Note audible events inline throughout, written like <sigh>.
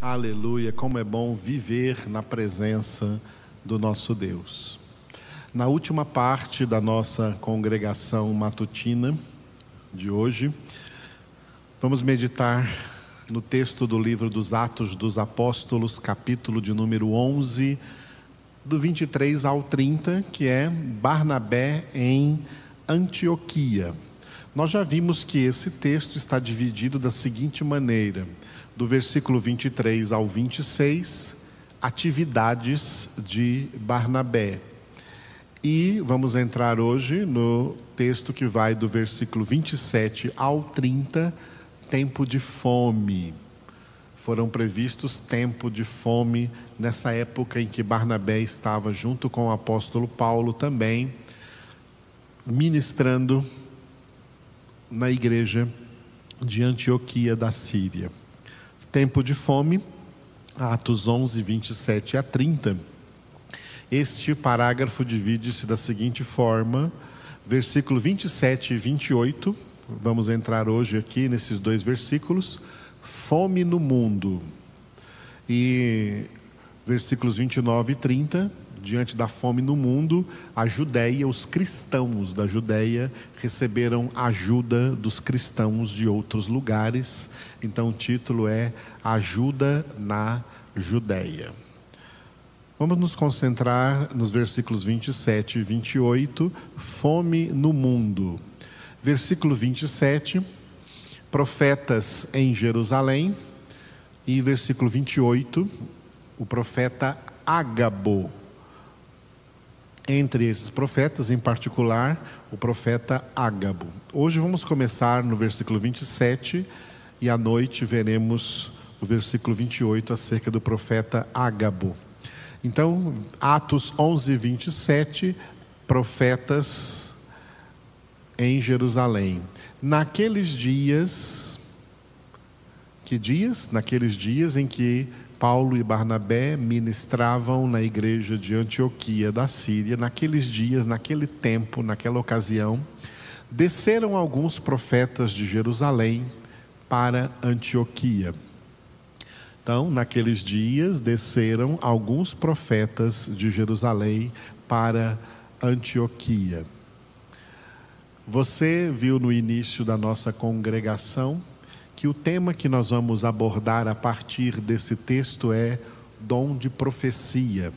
Aleluia, como é bom viver na presença do nosso Deus. Na última parte da nossa congregação matutina de hoje, vamos meditar no texto do livro dos Atos dos Apóstolos, capítulo de número 11, do 23 ao 30, que é Barnabé em Antioquia. Nós já vimos que esse texto está dividido da seguinte maneira: do versículo 23 ao 26, atividades de Barnabé. E vamos entrar hoje no texto que vai do versículo 27 ao 30, tempo de fome. Foram previstos tempo de fome nessa época em que Barnabé estava junto com o apóstolo Paulo também ministrando na igreja de Antioquia da Síria. Tempo de fome, Atos 11, 27 a 30. Este parágrafo divide-se da seguinte forma: versículo 27 e 28. Vamos entrar hoje aqui nesses dois versículos. Fome no mundo. E versículos 29 e 30 diante da fome no mundo, a Judéia, os cristãos da Judéia receberam ajuda dos cristãos de outros lugares. Então o título é Ajuda na Judéia. Vamos nos concentrar nos versículos 27 e 28, fome no mundo. Versículo 27, profetas em Jerusalém. E versículo 28, o profeta Ágabo entre esses profetas, em particular o profeta Ágabo. Hoje vamos começar no versículo 27 e à noite veremos o versículo 28 acerca do profeta Ágabo. Então, Atos 11, 27, profetas em Jerusalém. Naqueles dias, que dias? Naqueles dias em que Paulo e Barnabé ministravam na igreja de Antioquia da Síria. Naqueles dias, naquele tempo, naquela ocasião, desceram alguns profetas de Jerusalém para Antioquia. Então, naqueles dias, desceram alguns profetas de Jerusalém para Antioquia. Você viu no início da nossa congregação que o tema que nós vamos abordar a partir desse texto é dom de profecia.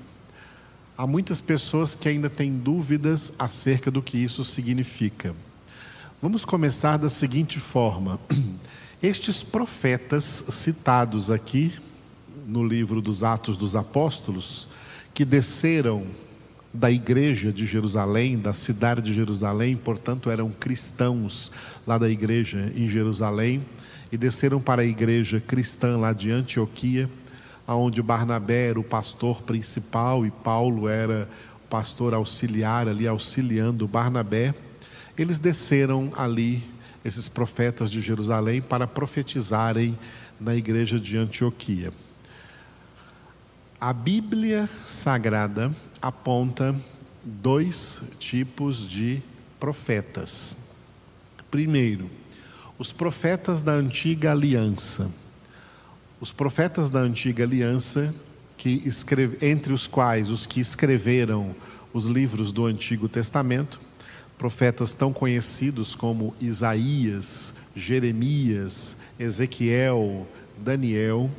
Há muitas pessoas que ainda têm dúvidas acerca do que isso significa. Vamos começar da seguinte forma: <clears throat> estes profetas citados aqui no livro dos Atos dos Apóstolos, que desceram da igreja de Jerusalém, da cidade de Jerusalém, portanto eram cristãos lá da igreja em Jerusalém, e desceram para a igreja cristã lá de Antioquia, onde Barnabé era o pastor principal e Paulo era o pastor auxiliar ali auxiliando Barnabé. Eles desceram ali, esses profetas de Jerusalém, para profetizarem na igreja de Antioquia. A Bíblia Sagrada aponta dois tipos de profetas. Primeiro, os profetas da antiga aliança. Os profetas da antiga aliança, que escreve, entre os quais os que escreveram os livros do Antigo Testamento, profetas tão conhecidos como Isaías, Jeremias, Ezequiel, Daniel,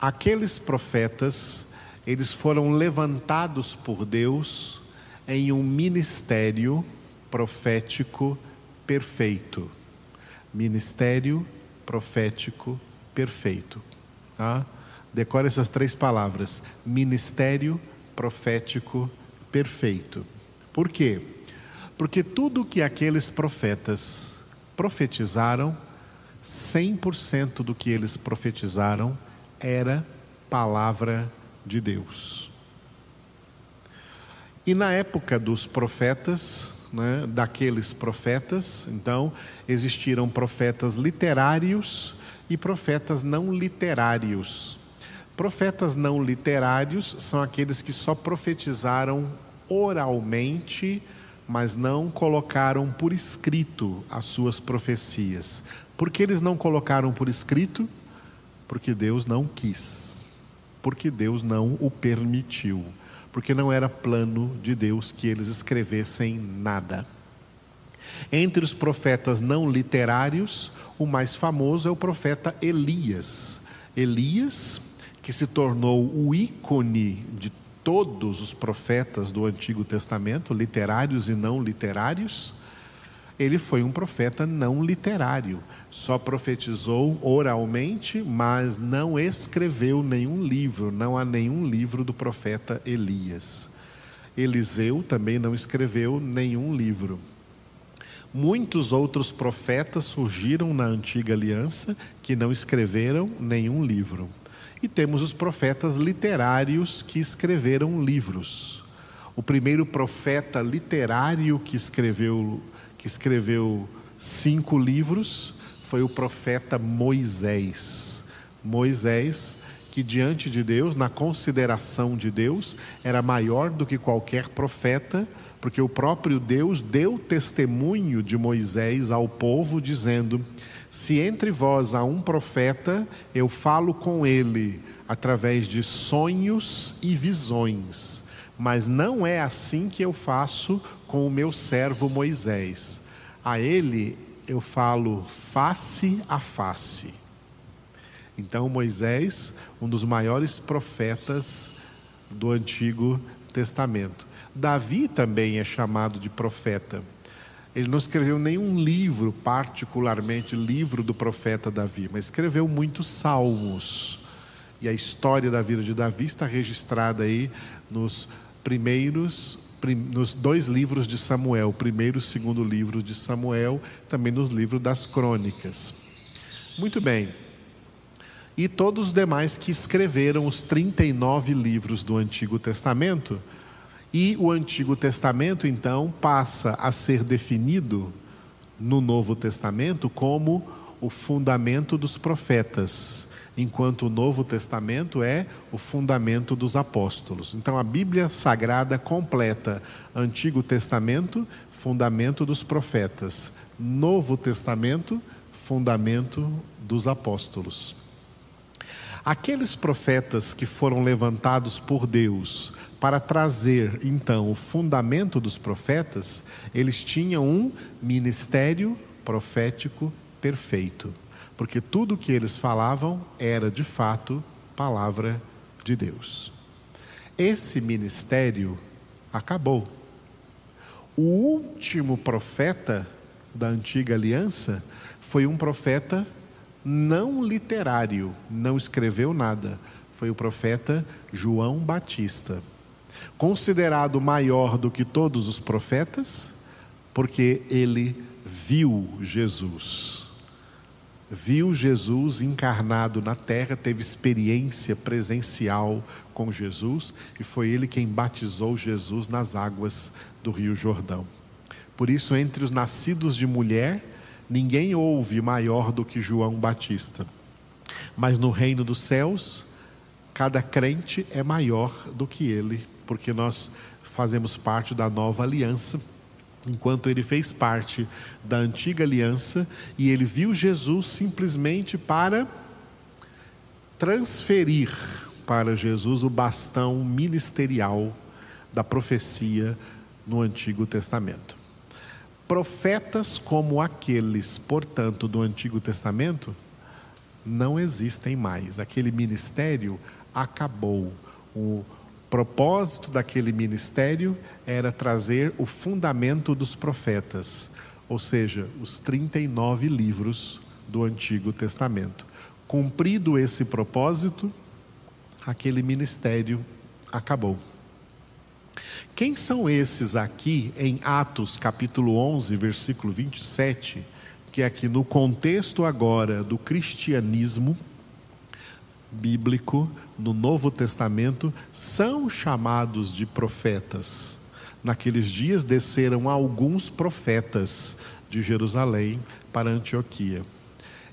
aqueles profetas, eles foram levantados por Deus em um ministério profético perfeito ministério profético perfeito. Tá? Decore essas três palavras: ministério profético perfeito. Por quê? Porque tudo que aqueles profetas profetizaram, 100% do que eles profetizaram era palavra de Deus. E na época dos profetas, né, daqueles profetas. Então, existiram profetas literários e profetas não literários. Profetas não literários são aqueles que só profetizaram oralmente, mas não colocaram por escrito as suas profecias. Por que eles não colocaram por escrito? Porque Deus não quis, porque Deus não o permitiu, porque não era plano de Deus que eles escrevessem nada. Entre os profetas não literários, o mais famoso é o profeta Elias. Elias, que se tornou o ícone de todos os profetas do Antigo Testamento, literários e não literários, ele foi um profeta não literário. Só profetizou oralmente, mas não escreveu nenhum livro. Não há nenhum livro do profeta Elias. Eliseu também não escreveu nenhum livro. Muitos outros profetas surgiram na antiga aliança que não escreveram nenhum livro. E temos os profetas literários que escreveram livros. O primeiro profeta literário que escreveu, que escreveu cinco livros foi o profeta Moisés. Moisés, que diante de Deus, na consideração de Deus, era maior do que qualquer profeta porque o próprio Deus deu testemunho de Moisés ao povo, dizendo: Se entre vós há um profeta, eu falo com ele através de sonhos e visões. Mas não é assim que eu faço com o meu servo Moisés. A ele eu falo face a face. Então, Moisés, um dos maiores profetas do Antigo Testamento. Davi também é chamado de profeta. Ele não escreveu nenhum livro, particularmente livro do profeta Davi, mas escreveu muitos salmos. E a história da vida de Davi está registrada aí nos primeiros, nos dois livros de Samuel, primeiro e segundo livro de Samuel, também nos livros das crônicas. Muito bem. E todos os demais que escreveram os 39 livros do Antigo Testamento, e o Antigo Testamento, então, passa a ser definido no Novo Testamento como o fundamento dos profetas, enquanto o Novo Testamento é o fundamento dos apóstolos. Então, a Bíblia Sagrada completa Antigo Testamento, fundamento dos profetas, Novo Testamento, fundamento dos apóstolos. Aqueles profetas que foram levantados por Deus para trazer então o fundamento dos profetas, eles tinham um ministério profético perfeito, porque tudo o que eles falavam era de fato palavra de Deus. Esse ministério acabou. O último profeta da antiga aliança foi um profeta não literário, não escreveu nada. Foi o profeta João Batista. Considerado maior do que todos os profetas, porque ele viu Jesus. Viu Jesus encarnado na terra, teve experiência presencial com Jesus e foi ele quem batizou Jesus nas águas do Rio Jordão. Por isso, entre os nascidos de mulher, Ninguém houve maior do que João Batista. Mas no reino dos céus, cada crente é maior do que ele, porque nós fazemos parte da nova aliança, enquanto ele fez parte da antiga aliança e ele viu Jesus simplesmente para transferir para Jesus o bastão ministerial da profecia no Antigo Testamento. Profetas como aqueles, portanto, do Antigo Testamento, não existem mais. Aquele ministério acabou. O propósito daquele ministério era trazer o fundamento dos profetas, ou seja, os 39 livros do Antigo Testamento. Cumprido esse propósito, aquele ministério acabou. Quem são esses aqui em Atos capítulo 11, versículo 27, que aqui no contexto agora do cristianismo bíblico, no Novo Testamento, são chamados de profetas. Naqueles dias desceram alguns profetas de Jerusalém para Antioquia.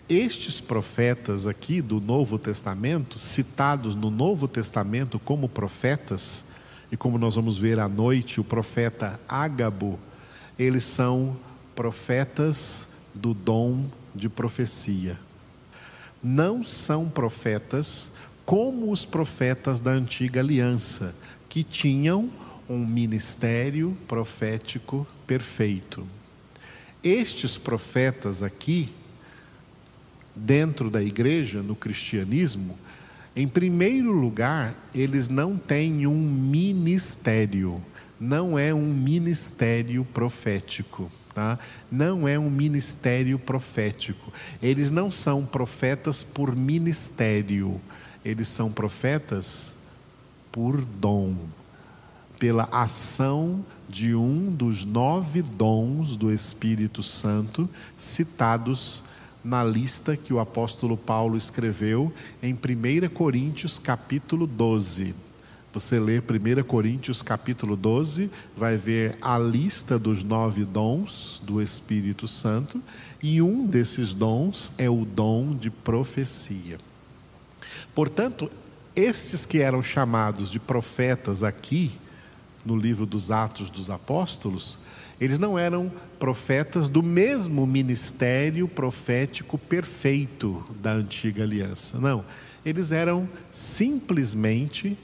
Estes profetas aqui do Novo Testamento, citados no Novo Testamento como profetas, e como nós vamos ver à noite, o profeta Ágabo, eles são profetas do dom de profecia. Não são profetas como os profetas da antiga aliança, que tinham um ministério profético perfeito. Estes profetas aqui, dentro da igreja, no cristianismo, em primeiro lugar, eles não têm um ministério, não é um ministério profético. Tá? Não é um ministério profético. Eles não são profetas por ministério, eles são profetas por dom, pela ação de um dos nove dons do Espírito Santo citados na lista que o apóstolo Paulo escreveu em 1 Coríntios capítulo 12. Você lê 1 Coríntios capítulo 12, vai ver a lista dos nove dons do Espírito Santo, e um desses dons é o dom de profecia. Portanto, estes que eram chamados de profetas aqui, no livro dos Atos dos Apóstolos, eles não eram profetas do mesmo ministério profético perfeito da antiga aliança. Não. Eles eram simplesmente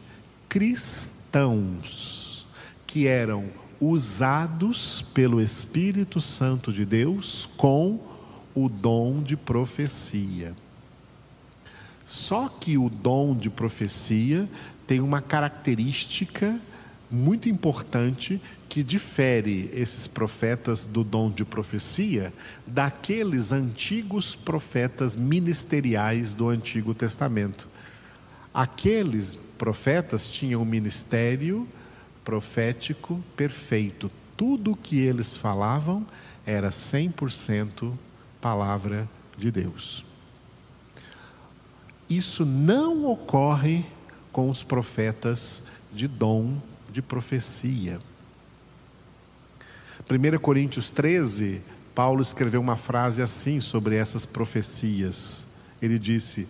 cristãos que eram usados pelo Espírito Santo de Deus com o dom de profecia. Só que o dom de profecia tem uma característica muito importante que difere esses profetas do dom de profecia daqueles antigos profetas ministeriais do Antigo Testamento. Aqueles profetas tinham um ministério profético perfeito. Tudo o que eles falavam era 100% palavra de Deus. Isso não ocorre com os profetas de dom de profecia. 1 Coríntios 13, Paulo escreveu uma frase assim sobre essas profecias. Ele disse: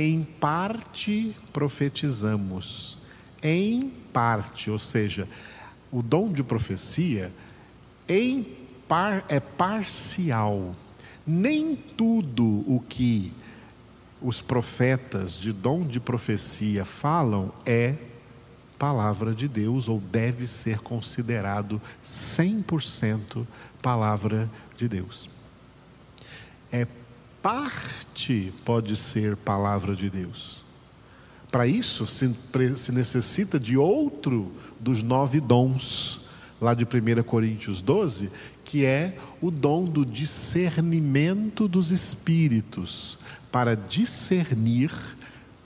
Em parte profetizamos, em parte, ou seja, o dom de profecia par, é parcial. Nem tudo o que os profetas de dom de profecia falam é palavra de Deus ou deve ser considerado 100% palavra de Deus. É parte pode ser palavra de Deus. Para isso se, se necessita de outro dos nove dons, lá de 1 Coríntios 12, que é o dom do discernimento dos espíritos, para discernir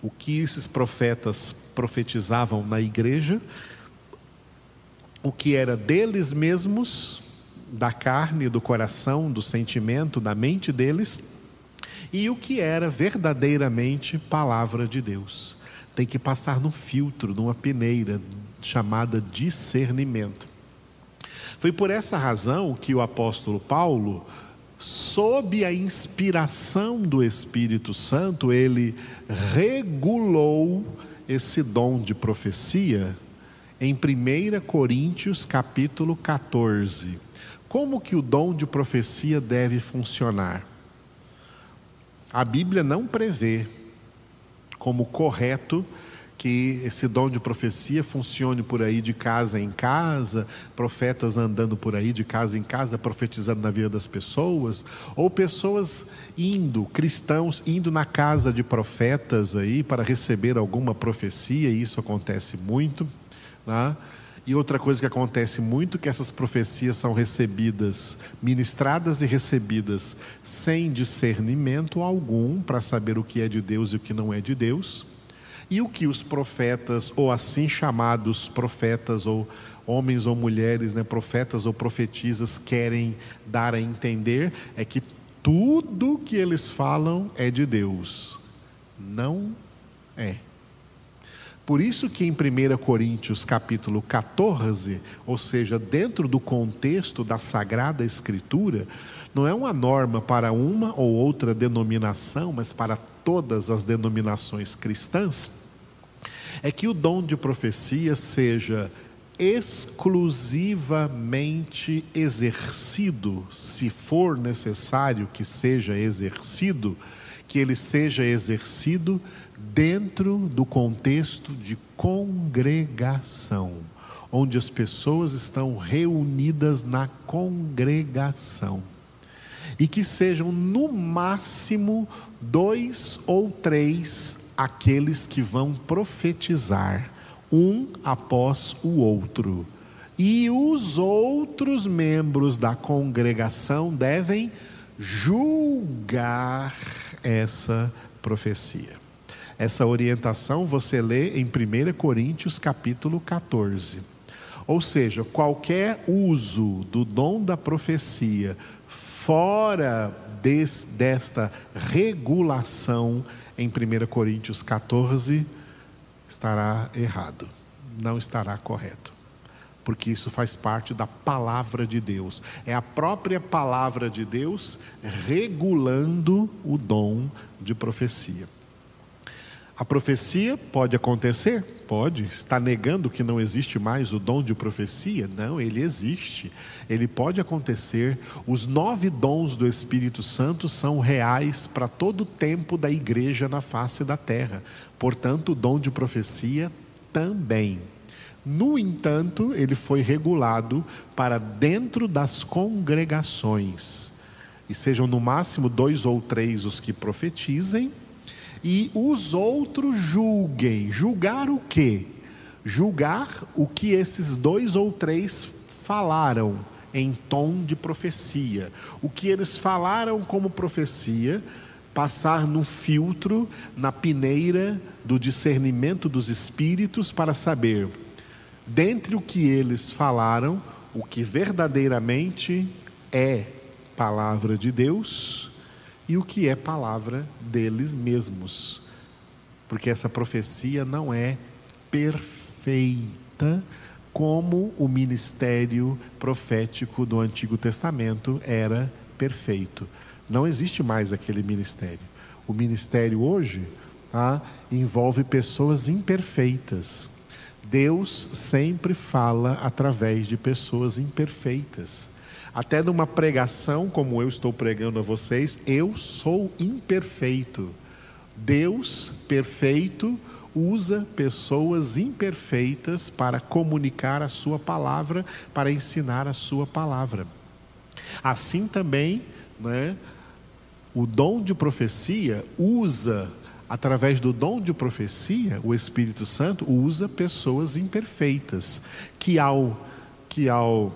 o que esses profetas profetizavam na igreja, o que era deles mesmos, da carne, do coração, do sentimento, da mente deles, e o que era verdadeiramente palavra de Deus. Tem que passar no filtro, numa peneira chamada discernimento. Foi por essa razão que o apóstolo Paulo sob a inspiração do Espírito Santo, ele regulou esse dom de profecia em 1 Coríntios capítulo 14. Como que o dom de profecia deve funcionar? A Bíblia não prevê como correto que esse dom de profecia funcione por aí de casa em casa, profetas andando por aí de casa em casa profetizando na vida das pessoas, ou pessoas indo, cristãos indo na casa de profetas aí para receber alguma profecia, e isso acontece muito, né? E outra coisa que acontece muito é que essas profecias são recebidas, ministradas e recebidas sem discernimento algum para saber o que é de Deus e o que não é de Deus. E o que os profetas, ou assim chamados profetas, ou homens ou mulheres, né, profetas ou profetisas, querem dar a entender é que tudo que eles falam é de Deus. Não é. Por isso que em 1 Coríntios capítulo 14, ou seja, dentro do contexto da Sagrada Escritura, não é uma norma para uma ou outra denominação, mas para todas as denominações cristãs, é que o dom de profecia seja exclusivamente exercido, se for necessário que seja exercido, que ele seja exercido dentro do contexto de congregação, onde as pessoas estão reunidas na congregação. E que sejam no máximo dois ou três aqueles que vão profetizar, um após o outro. E os outros membros da congregação devem julgar essa profecia. Essa orientação você lê em 1 Coríntios capítulo 14. Ou seja, qualquer uso do dom da profecia fora des, desta regulação em 1 Coríntios 14 estará errado, não estará correto porque isso faz parte da palavra de Deus. É a própria palavra de Deus regulando o dom de profecia. A profecia pode acontecer? Pode. Está negando que não existe mais o dom de profecia? Não, ele existe. Ele pode acontecer. Os nove dons do Espírito Santo são reais para todo o tempo da igreja na face da terra. Portanto, o dom de profecia também. No entanto, ele foi regulado para dentro das congregações. E sejam no máximo dois ou três os que profetizem, e os outros julguem. Julgar o quê? Julgar o que esses dois ou três falaram em tom de profecia. O que eles falaram como profecia, passar no filtro, na peneira do discernimento dos espíritos para saber dentre o que eles falaram, o que verdadeiramente é palavra de Deus e o que é palavra deles mesmos. Porque essa profecia não é perfeita como o ministério profético do Antigo Testamento era perfeito. Não existe mais aquele ministério. O ministério hoje tá, envolve pessoas imperfeitas, Deus sempre fala através de pessoas imperfeitas. Até numa pregação como eu estou pregando a vocês, eu sou imperfeito. Deus perfeito usa pessoas imperfeitas para comunicar a sua palavra, para ensinar a sua palavra. Assim também, né, o dom de profecia usa através do dom de profecia, o Espírito Santo usa pessoas imperfeitas, que ao, que ao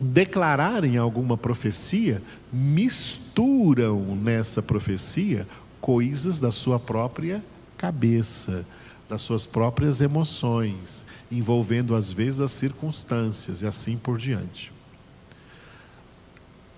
declararem alguma profecia, misturam nessa profecia coisas da sua própria cabeça, das suas próprias emoções, envolvendo às vezes as circunstâncias e assim por diante.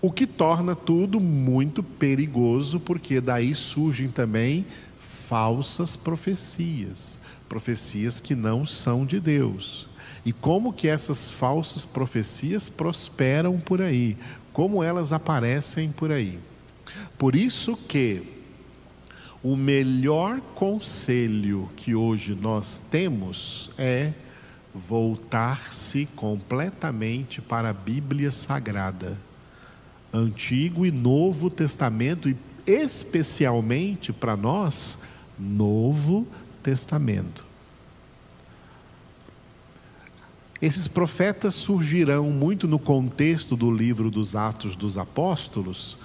O que torna tudo muito perigoso, porque daí surgem também falsas profecias, profecias que não são de Deus. E como que essas falsas profecias prosperam por aí? Como elas aparecem por aí? Por isso que o melhor conselho que hoje nós temos é voltar-se completamente para a Bíblia Sagrada, Antigo e Novo Testamento, e especialmente para nós, Novo Testamento. Esses profetas surgirão muito no contexto do livro dos Atos dos Apóstolos,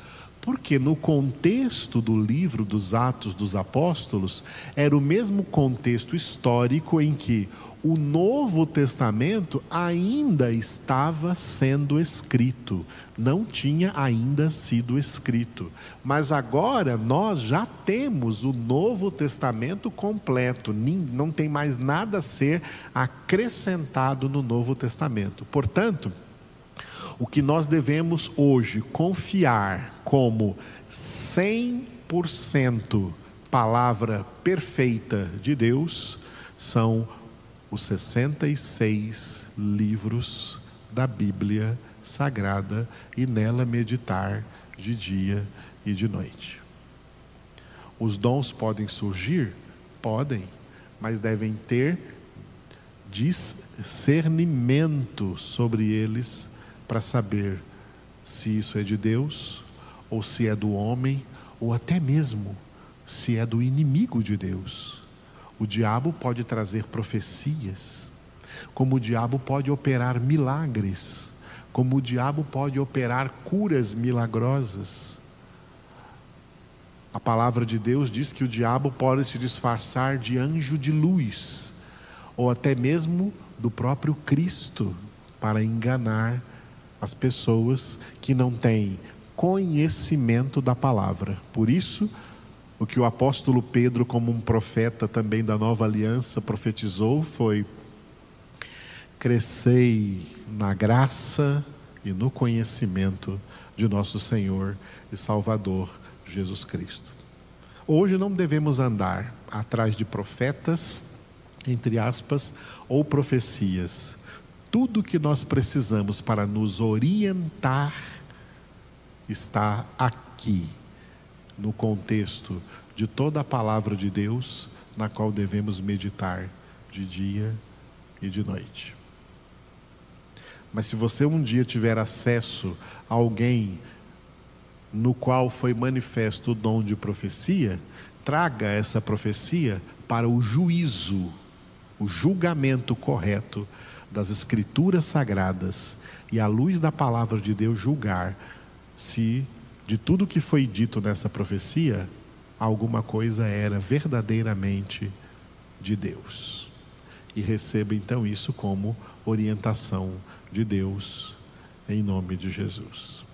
porque no contexto do livro dos Atos dos Apóstolos era o mesmo contexto histórico em que o Novo Testamento ainda estava sendo escrito, não tinha ainda sido escrito. Mas agora nós já temos o Novo Testamento completo, não tem mais nada a ser acrescentado no Novo Testamento. Portanto, o que nós devemos hoje confiar como 100% palavra perfeita de Deus são os 66 livros da Bíblia Sagrada e nela meditar de dia e de noite. Os dons podem surgir? Podem, mas devem ter discernimento sobre eles para saber se isso é de Deus ou se é do homem ou até mesmo se é do inimigo de Deus. O diabo pode trazer profecias, como o diabo pode operar milagres, como o diabo pode operar curas milagrosas. A palavra de Deus diz que o diabo pode se disfarçar de anjo de luz, ou até mesmo do próprio Cristo, para enganar as pessoas que não têm conhecimento da palavra. Por isso, o que o apóstolo Pedro, como um profeta também da nova aliança, profetizou foi: crescei na graça e no conhecimento de nosso Senhor e Salvador Jesus Cristo. Hoje não devemos andar atrás de profetas, entre aspas, ou profecias. Tudo que nós precisamos para nos orientar está aqui, no contexto de toda a palavra de Deus, na qual devemos meditar de dia e de noite. Mas se você um dia tiver acesso a alguém no qual foi manifesto o dom de profecia, traga essa profecia para o juízo, o julgamento correto das Escrituras sagradas e, à luz da palavra de Deus, julgar se de tudo que foi dito nessa profecia, alguma coisa era verdadeiramente de Deus. E receba então isso como orientação de Deus, em nome de Jesus.